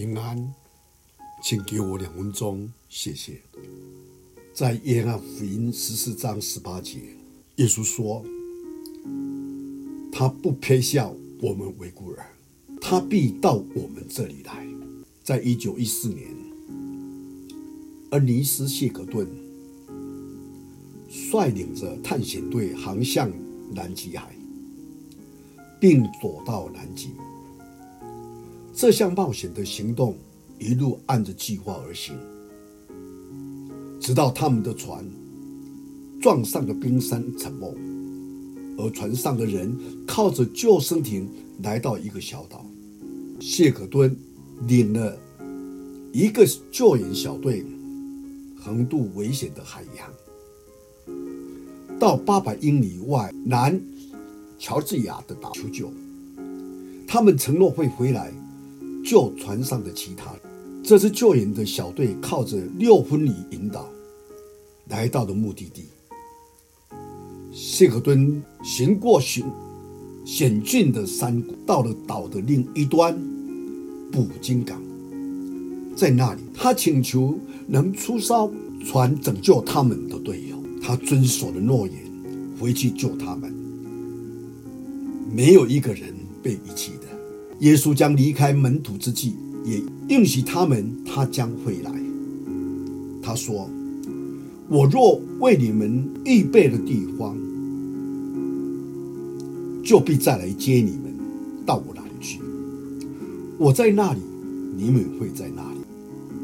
平安，请给我两分钟，谢谢。在约翰福音十四章十八节，耶稣说：“他不撇下我们为孤儿，他必到我们这里来。”在一九一四年，恩尼斯谢格顿率领着探险队航向南极海，并走到南极。这项冒险的行动一路按着计划而行，直到他们的船撞上了冰山沉没，而船上的人靠着救生艇来到一个小岛。谢格顿领了一个救援小队，横渡危险的海洋，到八百英里外南乔治亚的岛求救。他们承诺会回来。救船上的其他，这支救援的小队靠着六分仪引导，来到了目的地。谢克敦行过险险峻的山谷，到了岛的另一端捕鲸港，在那里，他请求能出艘船拯救他们的队友。他遵守了诺言，回去救他们。没有一个人被遗弃的。耶稣将离开门徒之际，也应许他们，他将会来。他说：“我若为你们预备了地方，就必再来接你们到我那里去。我在那里，你们会在那里。”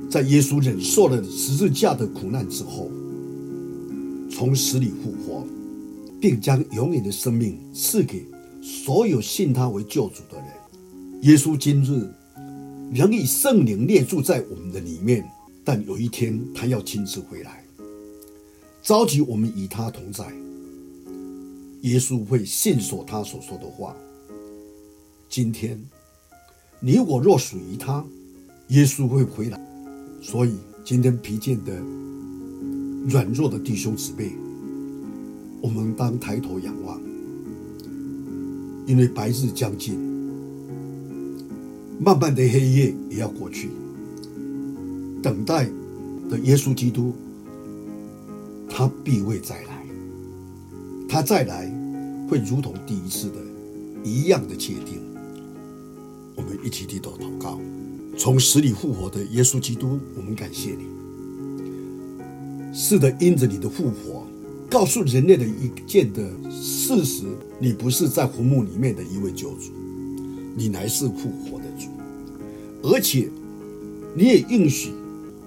在耶稣忍受了十字架的苦难之后，从死里复活，并将永远的生命赐给所有信他为救主的人。耶稣今日仍以圣灵列住在我们的里面，但有一天他要亲自回来，召集我们与他同在。耶稣会信守他所说的话。今天你我若属于他，耶稣会回来。所以今天疲倦的、软弱的弟兄姊妹，我们当抬头仰望，因为白日将近。漫漫的黑夜也要过去，等待的耶稣基督，他必会再来。他再来会如同第一次的一样的确定。我们一起低头祷告，从死里复活的耶稣基督，我们感谢你。是的，因着你的复活，告诉人类的一件的事实：你不是在坟墓里面的一位救主。你乃是复活的，而且你也应许，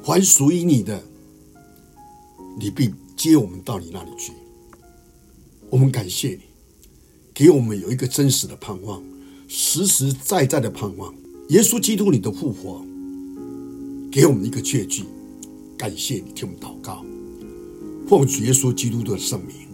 还属于你的，你必接我们到你那里去。我们感谢你，给我们有一个真实的盼望，实实在在的盼望。耶稣基督，你的复活，给我们一个确据。感谢你，听我们祷告，奉主耶稣基督的圣名。